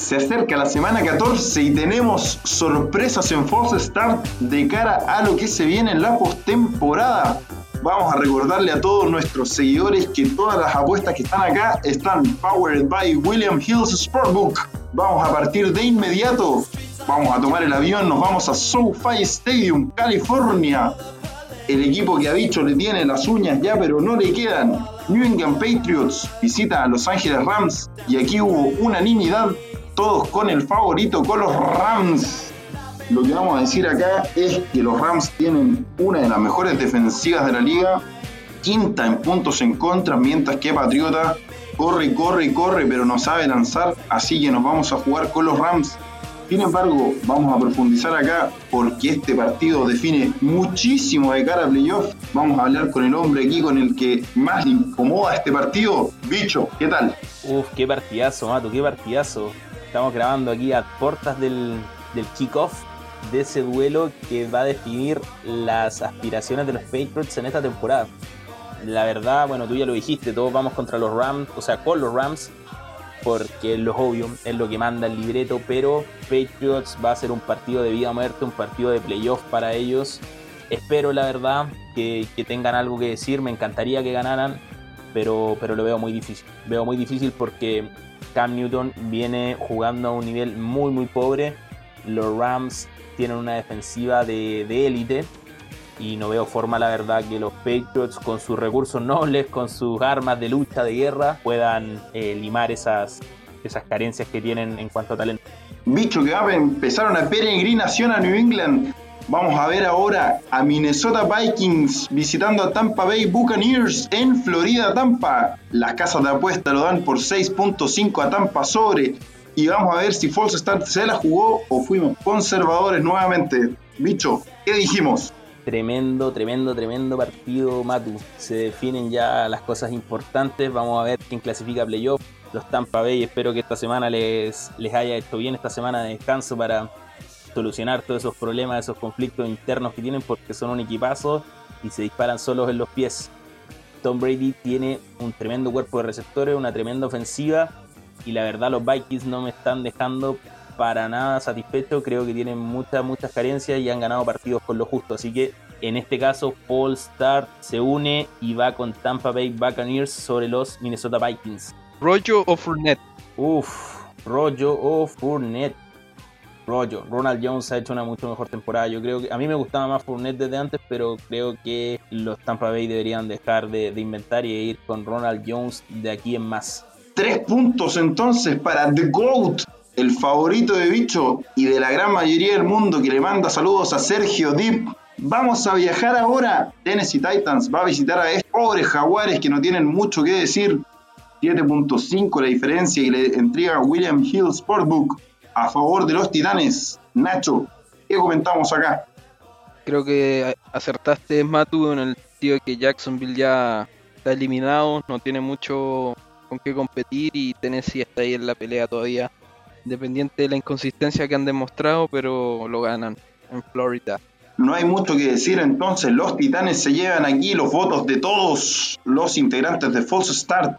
Se acerca la semana 14 y tenemos sorpresas en False Start de cara a lo que se viene en la postemporada. Vamos a recordarle a todos nuestros seguidores que todas las apuestas que están acá están powered by William Hills Sportbook. Vamos a partir de inmediato. Vamos a tomar el avión, nos vamos a SoFi Stadium, California. El equipo que ha dicho le tiene las uñas ya, pero no le quedan. New England Patriots visita a Los Ángeles Rams y aquí hubo unanimidad todos con el favorito, con los Rams. Lo que vamos a decir acá es que los Rams tienen una de las mejores defensivas de la liga, quinta en puntos en contra, mientras que Patriota corre, corre, corre, pero no sabe lanzar, así que nos vamos a jugar con los Rams. Sin embargo, vamos a profundizar acá porque este partido define muchísimo de cara a playoff. Vamos a hablar con el hombre aquí con el que más le incomoda este partido. Bicho, ¿qué tal? Uf, qué partidazo, Mato, qué partidazo. Estamos grabando aquí a puertas del, del kickoff de ese duelo que va a definir las aspiraciones de los Patriots en esta temporada. La verdad, bueno, tú ya lo dijiste, todos vamos contra los Rams, o sea, con los Rams, porque es lo obvio, es lo que manda el libreto, pero Patriots va a ser un partido de vida o muerte, un partido de playoff para ellos. Espero, la verdad, que, que tengan algo que decir, me encantaría que ganaran, pero, pero lo veo muy difícil. Veo muy difícil porque Cam Newton viene jugando a un nivel muy muy pobre. Los Rams tienen una defensiva de élite y no veo forma, la verdad, que los Patriots con sus recursos nobles, con sus armas de lucha, de guerra, puedan eh, limar esas, esas carencias que tienen en cuanto a talento. Bicho que va a empezar una peregrinación a New England Vamos a ver ahora a Minnesota Vikings visitando a Tampa Bay Buccaneers en Florida, Tampa. Las casas de apuesta lo dan por 6.5 a Tampa sobre. Y vamos a ver si False Start se la jugó o fuimos conservadores nuevamente. Bicho, ¿qué dijimos? Tremendo, tremendo, tremendo partido, Matu. Se definen ya las cosas importantes. Vamos a ver quién clasifica playoff. Los Tampa Bay, espero que esta semana les, les haya hecho bien esta semana de descanso para solucionar todos esos problemas, esos conflictos internos que tienen porque son un equipazo y se disparan solos en los pies. Tom Brady tiene un tremendo cuerpo de receptores, una tremenda ofensiva y la verdad los Vikings no me están dejando para nada satisfecho, creo que tienen muchas, muchas carencias y han ganado partidos con lo justo, así que en este caso Paul Start se une y va con Tampa Bay Buccaneers sobre los Minnesota Vikings. ¿Rollo o Fournette? Uf, rollo o Fournette Ronald Jones ha hecho una mucho mejor temporada. Yo creo que a mí me gustaba más Fournette desde antes, pero creo que los Tampa Bay deberían dejar de, inventar y ir con Ronald Jones de aquí en más. Tres puntos entonces para The GOAT, el favorito de bicho y de la gran mayoría del mundo que le manda saludos a Sergio Deep. Vamos a viajar ahora. Tennessee Titans va a visitar a estos pobres jaguares que no tienen mucho que decir. 7.5 la diferencia y le entrega William Hill Sportbook a favor de los Titanes. Nacho, ¿qué comentamos acá? Creo que acertaste, Matu, en el sentido de que Jacksonville ya está eliminado, no tiene mucho con qué competir y Tennessee está ahí en la pelea todavía, independiente de la inconsistencia que han demostrado, pero lo ganan en Florida. No hay mucho que decir entonces, los Titanes se llevan aquí los votos de todos los integrantes de False Start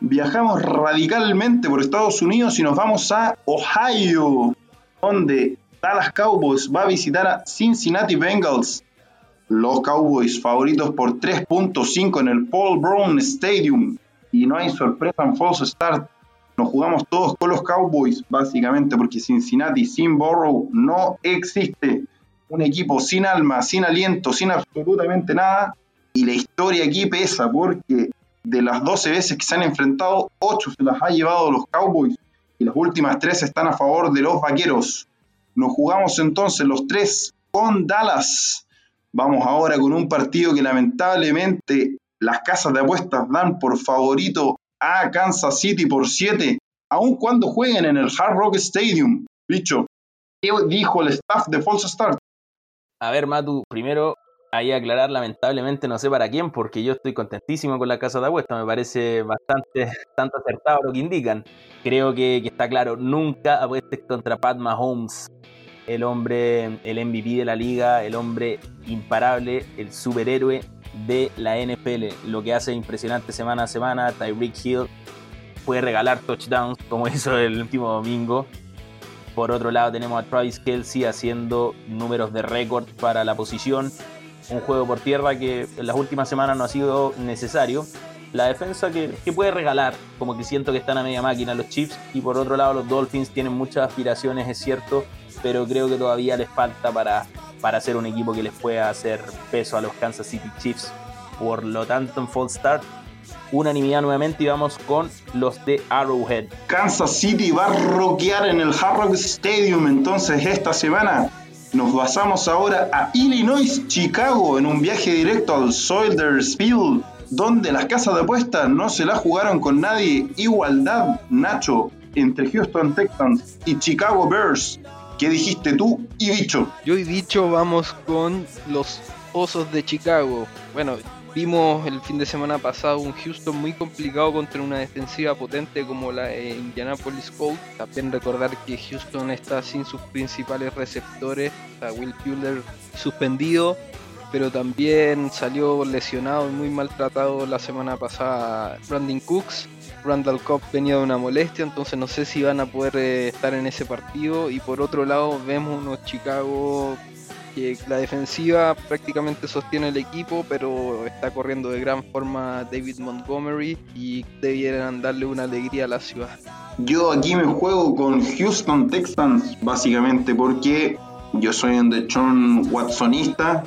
viajamos radicalmente por Estados Unidos y nos vamos a Ohio, donde Dallas Cowboys va a visitar a Cincinnati Bengals. Los Cowboys favoritos por 3.5 en el Paul Brown Stadium. Y no hay sorpresa en false start. Nos jugamos todos con los Cowboys, básicamente porque Cincinnati sin Burrow no existe. Un equipo sin alma, sin aliento, sin absolutamente nada. Y la historia aquí pesa porque de las 12 veces que se han enfrentado, 8 se las ha llevado los Cowboys y las últimas 3 están a favor de los Vaqueros. Nos jugamos entonces los 3 con Dallas. Vamos ahora con un partido que lamentablemente las casas de apuestas dan por favorito a Kansas City por 7, aun cuando jueguen en el Hard Rock Stadium. Bicho, ¿qué dijo el staff de False Start? A ver, Matu, primero ahí aclarar lamentablemente no sé para quién, porque yo estoy contentísimo con la casa de apuestas, me parece bastante, bastante acertado lo que indican. Creo que, está claro, nunca apuestes contra Pat Mahomes, el hombre, el MVP de la liga, el hombre imparable, el superhéroe de la NFL. Lo que hace impresionante semana a semana, Tyreek Hill puede regalar touchdowns como hizo el último domingo. Por otro lado tenemos a Travis Kelsey haciendo números de récord para la posición. Un juego por tierra que en las últimas semanas no ha sido necesario. La defensa que, puede regalar, como que siento que están a media máquina los Chiefs. Y por otro lado los Dolphins tienen muchas aspiraciones, es cierto, pero creo que todavía les falta para, para ser un equipo que les pueda hacer peso a los Kansas City Chiefs. Por lo tanto, en Fall Start unanimidad nuevamente y vamos con los de Arrowhead. Kansas City va a rockear en el Hard Stadium entonces esta semana. Nos basamos ahora a Illinois, Chicago, en un viaje directo al Soldiers Field, donde las casas de apuestas no se la jugaron con nadie. Igualdad, Nacho, entre Houston Texans y Chicago Bears. ¿Qué dijiste tú y Bicho? Yo y Bicho vamos con los Osos de Chicago. Bueno, Vimos el fin de semana pasado un Houston muy complicado contra una defensiva potente como la de Indianapolis Colts. También recordar que Houston está sin sus principales receptores, a Will Fuller suspendido, pero también salió lesionado y muy maltratado la semana pasada Brandon Cooks. Randall Cobb venía de una molestia, entonces no sé si van a poder eh, estar en ese partido. Y por otro lado, vemos unos Chicago la defensiva prácticamente sostiene el equipo, pero está corriendo de gran forma David Montgomery y debieran darle una alegría a la ciudad. Yo aquí me juego con Houston Texans, básicamente, porque yo soy un Dechon Watsonista.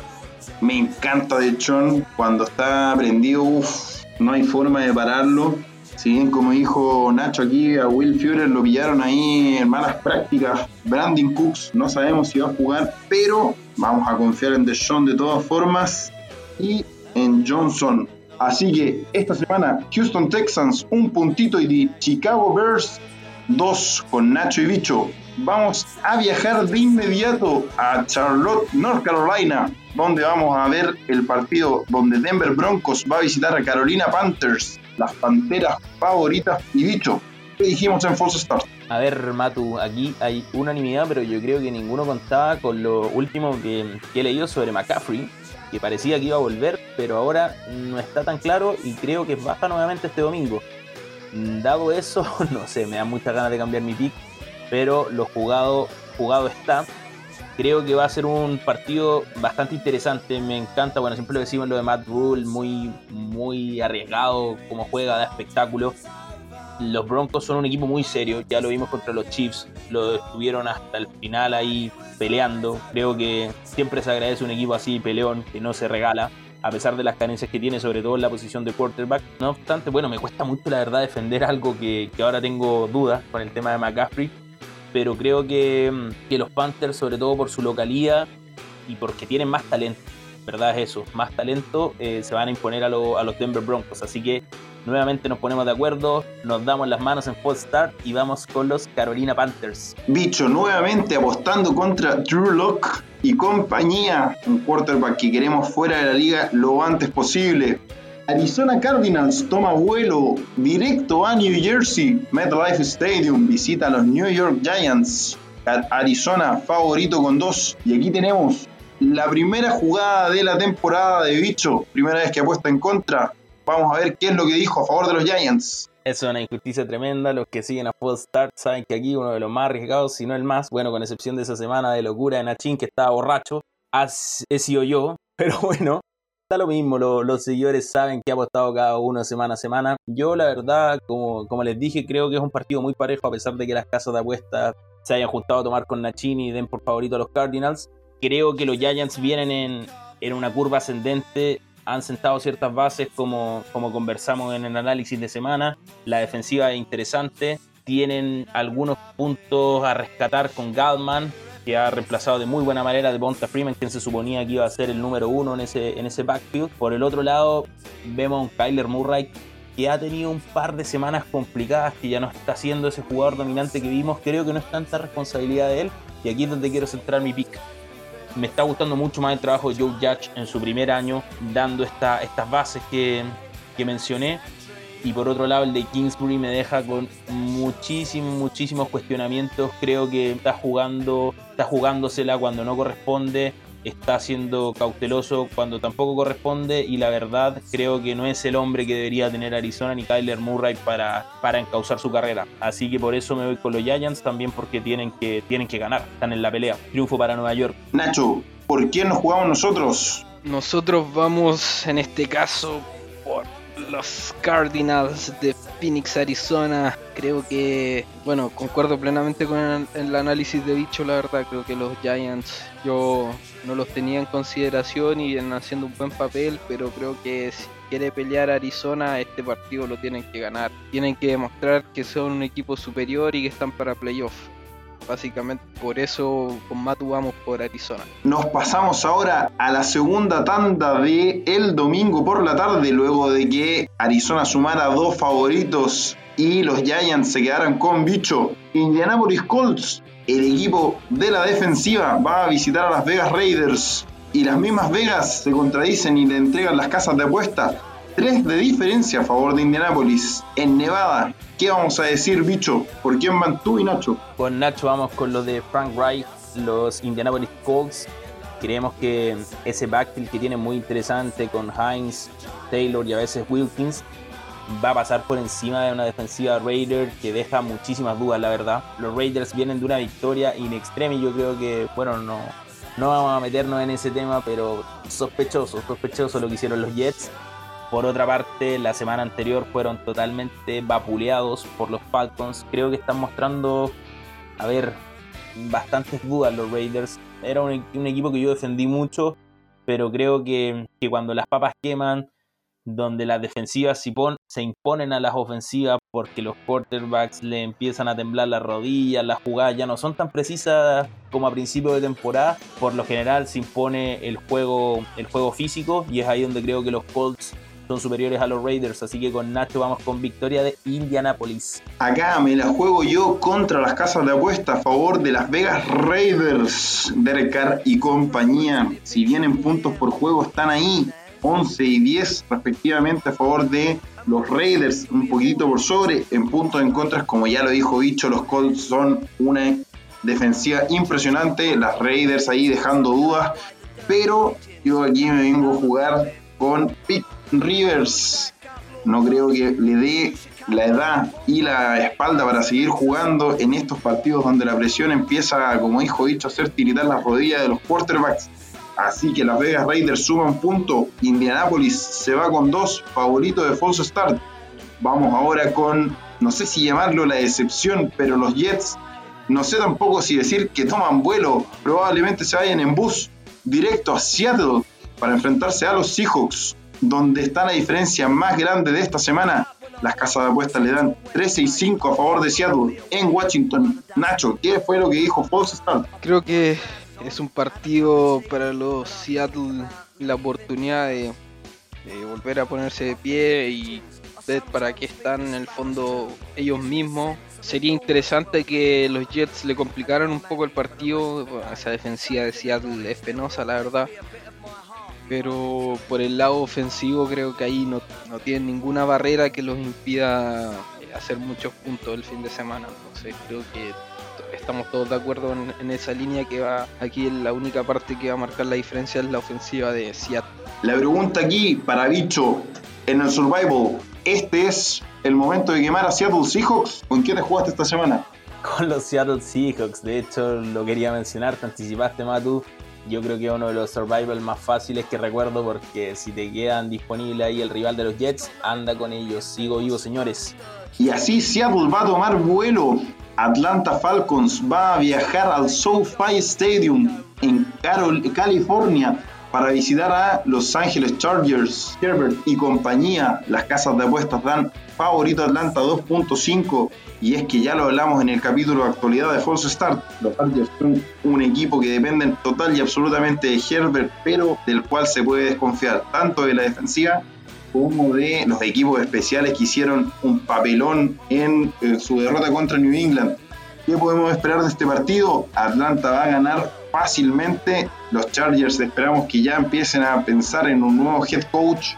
Me encanta Dechon. Cuando está prendido, uff, no hay forma de pararlo. Si bien, como dijo Nacho aquí, a Will Führer lo pillaron ahí en malas prácticas. Brandon Cooks, no sabemos si va a jugar, pero vamos a confiar en Deshaun de todas formas y en Johnson. Así que esta semana, Houston Texans, un puntito y de Chicago Bears, dos con Nacho y Bicho. Vamos a viajar de inmediato a Charlotte, North Carolina, donde vamos a ver el partido donde Denver Broncos va a visitar a Carolina Panthers las panteras favoritas y dicho, ¿qué dijimos en False Start? A ver, Matu, aquí hay unanimidad, pero yo creo que ninguno contaba con lo último que, he leído sobre McCaffrey, que parecía que iba a volver, pero ahora no está tan claro y creo que baja nuevamente este domingo. Dado eso, no sé, me da muchas ganas de cambiar mi pick, pero lo jugado, jugado está creo que va a ser un partido bastante interesante. Me encanta, bueno, siempre lo decimos lo de Matt Rule, muy, muy arriesgado, como juega, da espectáculo. Los Broncos son un equipo muy serio, ya lo vimos contra los Chiefs, lo estuvieron hasta el final ahí peleando. Creo que siempre se agradece un equipo así, peleón, que no se regala, a pesar de las carencias que tiene, sobre todo en la posición de quarterback. No obstante, bueno, me cuesta mucho la verdad defender algo que, que ahora tengo dudas con el tema de McCaffrey pero creo que, los Panthers, sobre todo por su localidad y porque tienen más talento, ¿verdad? Es eso, más talento, eh, se van a imponer a, los Denver Broncos. Así que nuevamente nos ponemos de acuerdo, nos damos las manos en full start y vamos con los Carolina Panthers. Bicho, nuevamente apostando contra Drew Locke y compañía, un quarterback que queremos fuera de la liga lo antes posible. Arizona Cardinals toma vuelo directo a New Jersey. MetLife Stadium visita a los New York Giants. Arizona favorito con dos. Y aquí tenemos la primera jugada de la temporada de Bicho. Primera vez que apuesta en contra. Vamos a ver qué es lo que dijo a favor de los Giants. Es una injusticia tremenda. Los que siguen a Full Start saben que aquí uno de los más arriesgados, si no el más, bueno, con excepción de esa semana de locura de Nachin que estaba borracho, he sido yo. Pero bueno, Da lo mismo, los seguidores saben que ha apostado cada uno semana a semana. Yo, la verdad, como, les dije, creo que es un partido muy parejo, a pesar de que las casas de apuestas se hayan juntado a tomar con Nachini y den por favorito a los Cardinals. Creo que los Giants vienen en, en una curva ascendente, han sentado ciertas bases, como, como conversamos en el análisis de semana. La defensiva es interesante, tienen algunos puntos a rescatar con Galman, que ha reemplazado de muy buena manera de Bonta Freeman, quien se suponía que iba a ser el número uno en ese, en ese backfield. Por el otro lado, vemos a un Kyler Murray que ha tenido un par de semanas complicadas, que ya no está siendo ese jugador dominante que vimos. Creo que no es tanta responsabilidad de él. Y aquí es donde quiero centrar mi pick. Me está gustando mucho más el trabajo de Joe Judge en su primer año, dando esta, estas bases que, que mencioné y por otro lado el de Kingsbury me deja con muchísimos, muchísimos cuestionamientos. Creo que está jugando, está jugándosela cuando no corresponde. Está siendo cauteloso cuando tampoco corresponde y la verdad creo que no es el hombre que debería tener Arizona ni Kyler Murray para, para encauzar su carrera. Así que por eso me voy con los Giants, también porque tienen que, tienen que ganar, están en la pelea. Triunfo para Nueva York. Nacho, ¿por quién nos jugamos nosotros? Nosotros vamos en este caso por los Cardinals de Phoenix, Arizona. Creo que, bueno, concuerdo plenamente con el, análisis de dicho, la verdad. Creo que los Giants yo no los tenía en consideración y en haciendo un buen papel, pero creo que si quiere pelear Arizona, este partido lo tienen que ganar. Tienen que demostrar que son un equipo superior y que están para playoff. Básicamente por eso con Matu vamos por Arizona. Nos pasamos ahora a la segunda tanda de el domingo por la tarde, luego de que Arizona sumara dos favoritos y los Giants se quedaran con bicho. Indianapolis Colts, el equipo de la defensiva, va a visitar a las Vegas Raiders. Y las mismas Vegas se contradicen y le entregan las casas de apuesta. Tres de diferencia a favor de Indianapolis. En Nevada, ¿qué vamos a decir, bicho? ¿Por quién van tú y Nacho? Con Nacho vamos con lo de Frank Reich, los Indianapolis Colts. Creemos que ese backfield que tiene muy interesante con Hines, Taylor y a veces Wilkins va a pasar por encima de una defensiva Raider que deja muchísimas dudas, la verdad. Los Raiders vienen de una victoria in extreme y yo creo que, bueno, no, no vamos a meternos en ese tema, pero sospechoso, sospechoso lo que hicieron los Jets. Por otra parte, la semana anterior fueron totalmente vapuleados por los Falcons. Creo que están mostrando, a ver, bastantes dudas los Raiders. Era un, equipo que yo defendí mucho, pero creo que, que cuando las papas queman, donde las defensivas se imponen a las ofensivas porque los quarterbacks le empiezan a temblar las rodillas, las jugadas ya no son tan precisas como a principio de temporada, por lo general se impone el juego, el juego físico y es ahí donde creo que los Colts son superiores a los Raiders, así que con Nacho vamos con victoria de Indianapolis. Acá me la juego yo contra las casas de apuesta a favor de las Vegas Raiders, Derek Carr y compañía. Si bien en puntos por juego están ahí, 11 y 10 respectivamente a favor de los Raiders, un poquito por sobre. En puntos en contra, como ya lo dijo Bicho, los Colts son una defensiva impresionante. Las Raiders ahí dejando dudas. Pero yo aquí me vengo a jugar con Pete Rivers. No creo que le dé la edad y la espalda para seguir jugando en estos partidos donde la presión empieza, como dijo Dicho, a hacer tiritar las rodillas de los quarterbacks. Así que Las Vegas Raiders suman punto. Indianapolis se va con dos favoritos de false start. Vamos ahora con, no sé si llamarlo la decepción, pero los Jets, no sé tampoco si decir que toman vuelo. Probablemente se vayan en bus directo a Seattle para enfrentarse a los Seahawks, donde está la diferencia más grande de esta semana. Las casas de apuestas le dan 13 y 5 a favor de Seattle en Washington. Nacho, ¿qué fue lo que dijo False Start? Creo que es un partido para los Seattle la oportunidad de, de, volver a ponerse de pie y ver para qué están en el fondo ellos mismos. Sería interesante que los Jets le complicaran un poco el partido. Esa defensiva de Seattle es penosa, la verdad. Pero por el lado ofensivo creo que ahí no, no tienen ninguna barrera que los impida hacer muchos puntos el fin de semana. Entonces creo que estamos todos de acuerdo en, en, esa línea que va aquí la única parte que va a marcar la diferencia es la ofensiva de Seattle. La pregunta aquí para Bicho en el Survival, ¿este es el momento de quemar a Seattle Seahawks? ¿Con quién te jugaste esta semana? Con los Seattle Seahawks, de hecho lo quería mencionar, te anticipaste Matu. Yo creo que es uno de los survival más fáciles que recuerdo porque si te quedan disponibles ahí el rival de los Jets, anda con ellos. Sigo vivo, señores. Y así Seattle va a tomar vuelo Atlanta Falcons va a viajar al SoFi Stadium en Carol, California para visitar a Los Angeles Chargers. Herbert y compañía, las casas de apuestas dan favorito Atlanta 2.5 y es que ya lo hablamos en el capítulo de actualidad de False Start. Los Chargers son un equipo que dependen total y absolutamente de Herbert, pero del cual se puede desconfiar tanto de la defensiva como de los equipos especiales que hicieron un papelón en, en su derrota contra New England. ¿Qué podemos esperar de este partido? Atlanta va a ganar fácilmente. Los Chargers esperamos que ya empiecen a pensar en un nuevo head coach.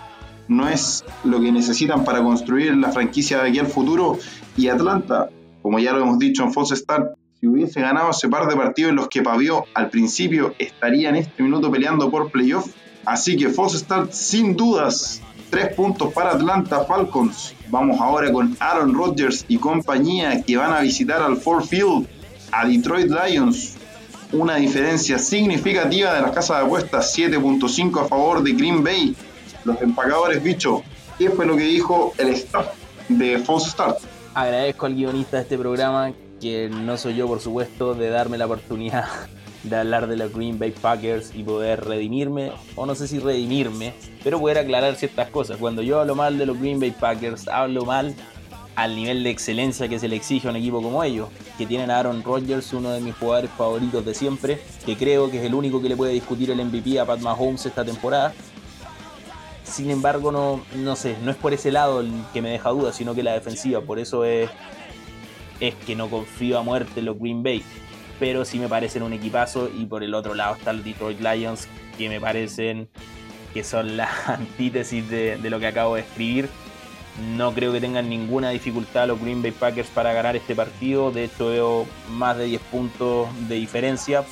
No es lo que necesitan para construir la franquicia de aquí al futuro. Y Atlanta, como ya lo hemos dicho en False Start, si hubiese ganado ese par de partidos en los que pavió al principio, estaría en este minuto peleando por playoff. Así que False Start sin dudas. Tres puntos para Atlanta Falcons. Vamos ahora con Aaron Rodgers y compañía que van a visitar al Ford Field a Detroit Lions. Una diferencia significativa de las casas de apuestas, 7.5 a favor de Green Bay. Los empacadores, bicho. ¿Qué fue lo que dijo el staff de False Start? Agradezco al guionista de este programa, que no soy yo, por supuesto, de darme la oportunidad de hablar de los Green Bay Packers y poder redimirme, o no sé si redimirme, pero poder aclarar ciertas cosas. Cuando yo hablo mal de los Green Bay Packers, hablo mal al nivel de excelencia que se le exige a un equipo como ellos, que tienen a Aaron Rodgers, uno de mis jugadores favoritos de siempre, que creo que es el único que le puede discutir el MVP a Pat Mahomes esta temporada. Sin embargo, no, no sé, no es por ese lado el que me deja duda, sino que la defensiva, por eso es, es que no confío a muerte en los Green Bay pero sí me parecen un equipazo. Y por el otro lado están los Detroit Lions, que me parecen que son la antítesis de, lo que acabo de escribir. No creo que tengan ninguna dificultad los Green Bay Packers para ganar este partido. De hecho, veo más de 10 puntos de diferencia.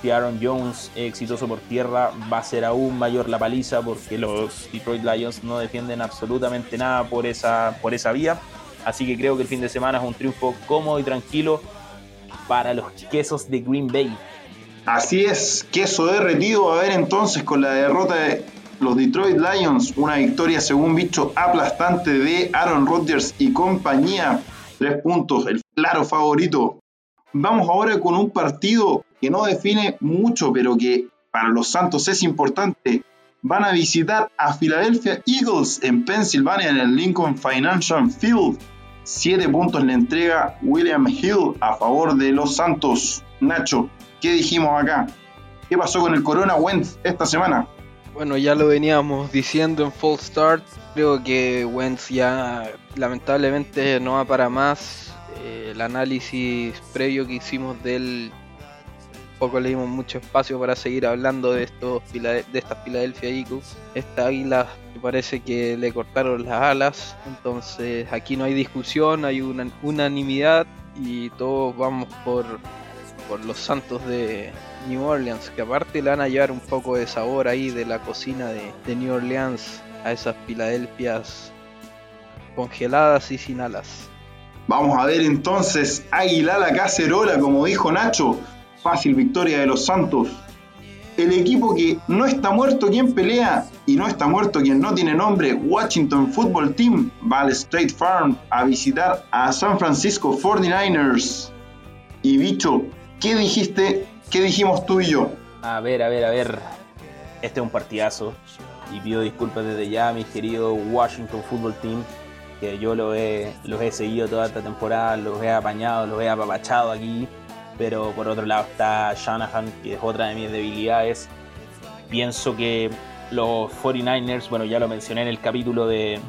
Si Aaron Jones es exitoso por tierra, va a ser aún mayor la paliza porque los Detroit Lions no defienden absolutamente nada por esa, por esa vía. Así que creo que el fin de semana es un triunfo cómodo y tranquilo para los quesos de Green Bay. Así es, queso derretido. A ver entonces con la derrota de los Detroit Lions, una victoria según bicho aplastante de Aaron Rodgers y compañía. Tres puntos, el claro favorito. Vamos ahora con un partido que no define mucho, pero que para los Santos es importante. Van a visitar a Philadelphia Eagles en Pensilvania en el Lincoln Financial Field. Siete puntos le entrega William Hill a favor de los Santos. Nacho, ¿qué dijimos acá? ¿Qué pasó con el Corona Wentz esta semana? Bueno, ya lo veníamos diciendo en Full Start. Creo que Wentz ya lamentablemente no va para más. Eh, el análisis previo que hicimos de él poco le dimos mucho espacio para seguir hablando de estos de estas Philadelphia Eagles. Esta águila me parece que le cortaron las alas, entonces aquí no hay discusión, hay una unanimidad y todos vamos por, por los Santos de New Orleans, que aparte le van a llevar un poco de sabor ahí de la cocina de, de New Orleans a esas Filadelfias congeladas y sin alas. Vamos a ver entonces Águila la cacerola, como dijo Nacho fácil victoria de los Santos. El equipo que no está muerto quien pelea y no está muerto quien no tiene nombre, Washington Football Team, va al State Farm a visitar a San Francisco 49ers. Y bicho, ¿qué dijiste? ¿Qué dijimos tú y yo? A ver, a ver, a ver. Este es un partidazo. Y pido disculpas desde ya mi querido Washington Football Team, que yo los he seguido toda esta temporada, los he apañado, los he apapachado aquí pero por otro lado está Shanahan, que es otra de mis debilidades. Pienso que los 49ers, bueno, ya lo mencioné en el capítulo de,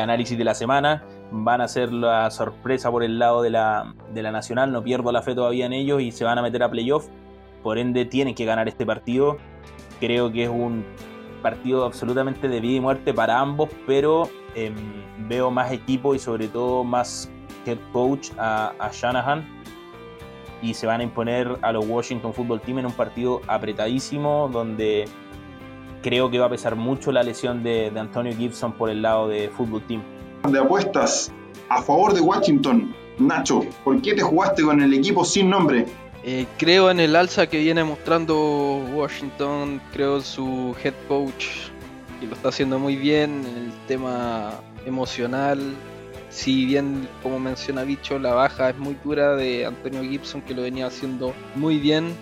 análisis de la semana, van a ser la sorpresa por el lado de la, de la Nacional, no pierdo la fe todavía en ellos y se van a meter a playoff, por ende tienen que ganar este partido. Creo que es un partido absolutamente de vida y muerte para ambos, pero em, veo más equipo y sobre todo más head coach a, a Shanahan y se van a imponer a los Washington Football Team en un partido apretadísimo donde creo que va a pesar mucho la lesión de, Antonio Gibson por el lado de Football Team. De apuestas a favor de Washington, Nacho, ¿por qué te jugaste con el equipo sin nombre? Eh, creo en el alza que viene mostrando Washington, creo en su head coach, que lo está haciendo muy bien en el tema emocional, si bien, como menciona Bicho, la baja es muy dura de Antonio Gibson, que lo venía haciendo muy bien.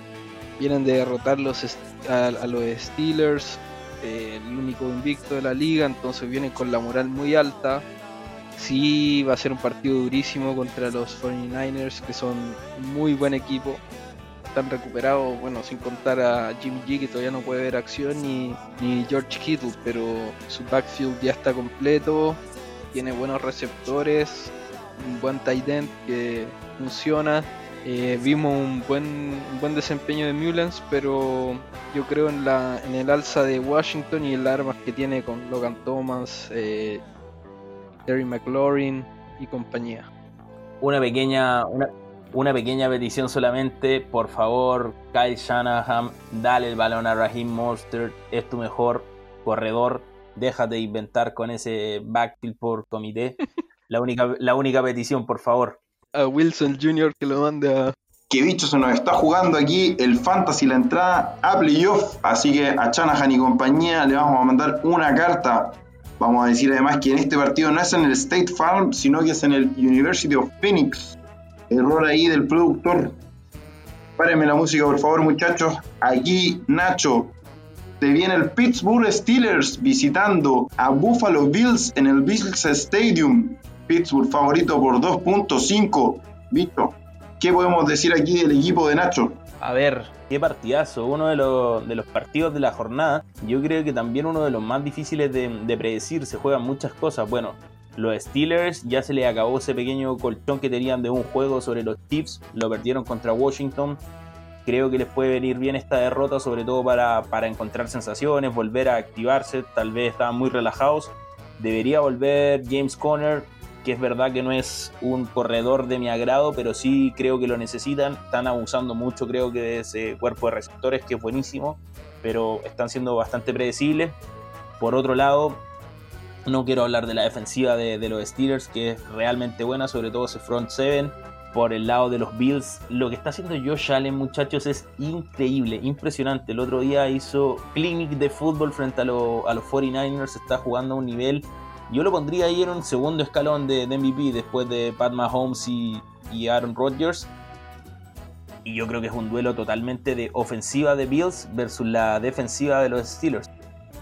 Vienen de derrotar los, a, los Steelers, eh, el único invicto de la liga, entonces vienen con la moral muy alta. Sí, va a ser un partido durísimo contra los 49ers, que son muy buen equipo. Están recuperados, bueno, sin contar a Jimmy G, que todavía no puede ver acción, ni, ni George Kittle, pero su backfield ya está completo tiene buenos receptores, un buen tight end que funciona. Eh, vimos un buen, buen desempeño de Mullens, pero yo creo en, la, en el alza de Washington y el armas que tiene con Logan Thomas, eh, Terry McLaurin y compañía. Una pequeña, una, Una pequeña petición solamente, por favor, Kyle Shanahan, dale el balón a Raheem Mostert, es tu mejor corredor, déjate de inventar con ese backfield por comité. La única, la única petición, por favor. A Wilson Jr. que lo mande a. Que bicho se nos está jugando aquí el Fantasy, la entrada a playoff. Así que a Shanahan y compañía le vamos a mandar una carta. Vamos a decir además que en este partido no es en el State Farm, sino que es en el University of Phoenix. Error ahí del productor. Párenme la música, por favor, muchachos. Aquí, Nacho, te viene el Pittsburgh Steelers visitando a Buffalo Bills en el Bills Stadium. Pittsburgh favorito por 2.5. Visto, ¿qué podemos decir aquí del equipo de Nacho? A ver, qué partidazo, uno de los, partidos de la jornada. Yo creo que también uno de los más difíciles de, de predecir. Se juegan muchas cosas. Bueno, los Steelers ya se les acabó ese pequeño colchón que tenían de un juego sobre los Chiefs. Lo perdieron contra Washington. Creo que les puede venir bien esta derrota, sobre todo para, para encontrar sensaciones, volver a activarse. Tal vez estaban muy relajados. Debería volver James Conner, que es verdad que no es un corredor de mi agrado, pero sí creo que lo necesitan. Están abusando mucho, creo que de ese cuerpo de receptores, que es buenísimo, pero están siendo bastante predecibles. Por otro lado, no quiero hablar de la defensiva de, los Steelers, que es realmente buena, sobre todo ese front seven. Por el lado de los Bills, lo que está haciendo Josh Allen, muchachos, es increíble, impresionante. El otro día hizo clinic de fútbol frente a, a los 49ers, está jugando a un nivel yo lo pondría ahí en un segundo escalón de, MVP después de Pat Mahomes y, y, Aaron Rodgers. Y yo creo que es un duelo totalmente de ofensiva de Bills versus la defensiva de los Steelers.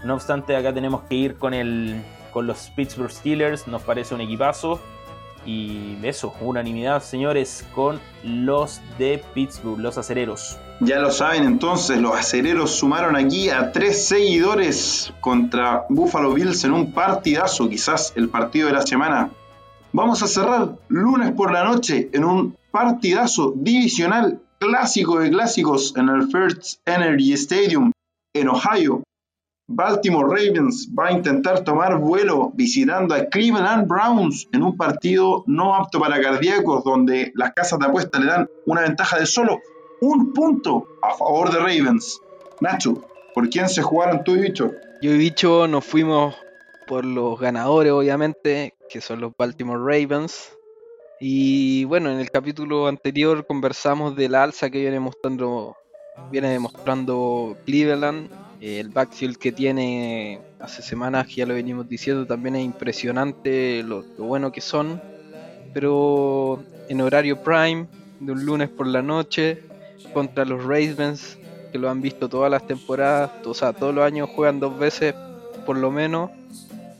No obstante, acá tenemos que ir con, el, con los Pittsburgh Steelers. Nos parece un equipazo. Y eso, unanimidad, señores, con los de Pittsburgh, los acereros. Ya lo saben entonces, los acereros sumaron aquí a tres seguidores contra Buffalo Bills en un partidazo, quizás el partido de la semana. Vamos a cerrar lunes por la noche en un partidazo divisional clásico de clásicos en el First Energy Stadium en Ohio. Baltimore Ravens va a intentar tomar vuelo visitando a Cleveland Browns en un partido no apto para cardíacos donde las casas de apuesta le dan una ventaja de solo un punto a favor de Ravens. Nacho, ¿por quién se jugaron tú y Bicho? Yo y Bicho nos fuimos por los ganadores, obviamente, que son los Baltimore Ravens. Y bueno, en el capítulo anterior conversamos de la alza que viene mostrando, viene demostrando Cleveland. El backfield que tiene hace semanas, ya lo venimos diciendo, también es impresionante lo, lo bueno que son. Pero en horario prime, de un lunes por la noche, contra los Ravens, que lo han visto todas las temporadas, o sea, todos los años juegan dos veces por lo menos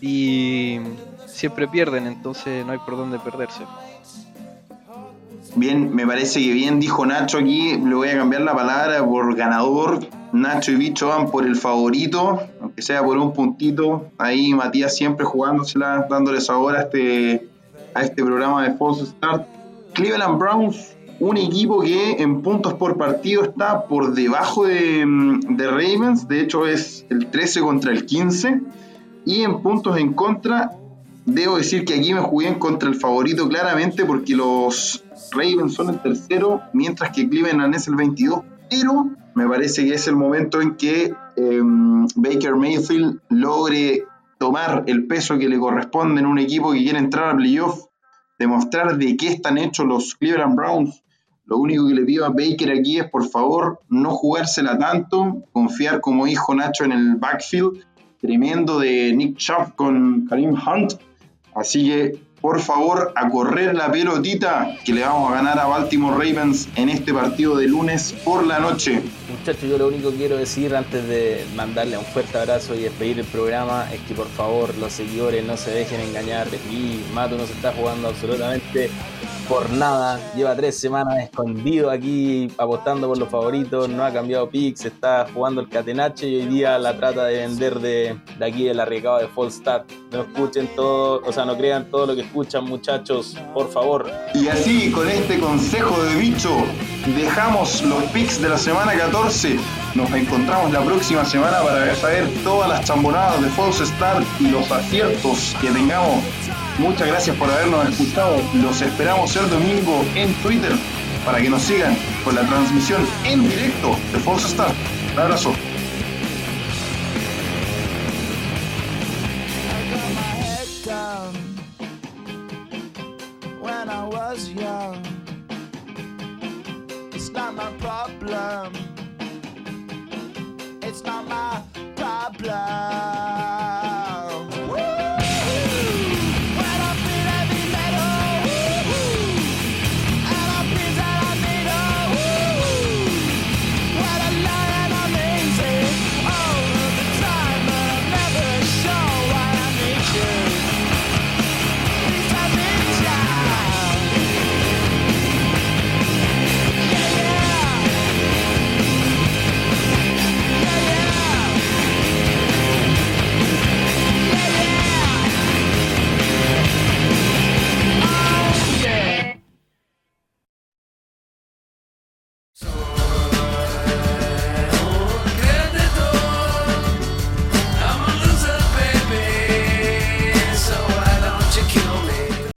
y siempre pierden, entonces no hay por dónde perderse. Bien, me parece que bien dijo Nacho aquí, le voy a cambiar la palabra por ganador. Nacho y Bicho van por el favorito, aunque sea por un puntito. Ahí Matías siempre jugándosela, dándole sabor a este, a este programa de False Start. Cleveland Browns un equipo que en puntos por partido está por debajo de, de, Ravens, de hecho es el 13 contra el 15, y en puntos en contra, debo decir que aquí me jugué en contra el favorito claramente porque los Ravens son el tercero, mientras que Cleveland es el 22, pero me parece que es el momento en que eh, Baker Mayfield logre tomar el peso que le corresponde en un equipo que quiere entrar a playoff demostrar de qué están hechos los Cleveland Browns lo único que le pido a Baker aquí es, por favor, no jugársela tanto, confiar como hijo Nacho en el backfield, tremendo de Nick Chubb con Karim Hunt. Así que, por favor, a correr la pelotita que le vamos a ganar a Baltimore Ravens en este partido de lunes por la noche. Muchachos, yo lo único que quiero decir antes de mandarle un fuerte abrazo y despedir el programa es que por favor los seguidores no se dejen engañar. Y Mato no se está jugando absolutamente por nada. Lleva tres semanas escondido aquí apostando por los favoritos. No ha cambiado picks. Está jugando el catenache y hoy día la trata de vender de, de aquí del arriesgado de Start. No escuchen todo, o sea, no crean todo lo que escuchan, muchachos, por favor. Y así, con este consejo de bicho, dejamos los picks de la semana 14. Nos encontramos la próxima semana para saber todas las chambonadas de False y los aciertos que tengamos Muchas gracias por habernos escuchado. Los esperamos el domingo en Twitter para que nos sigan con la transmisión en directo de False Start. Un abrazo.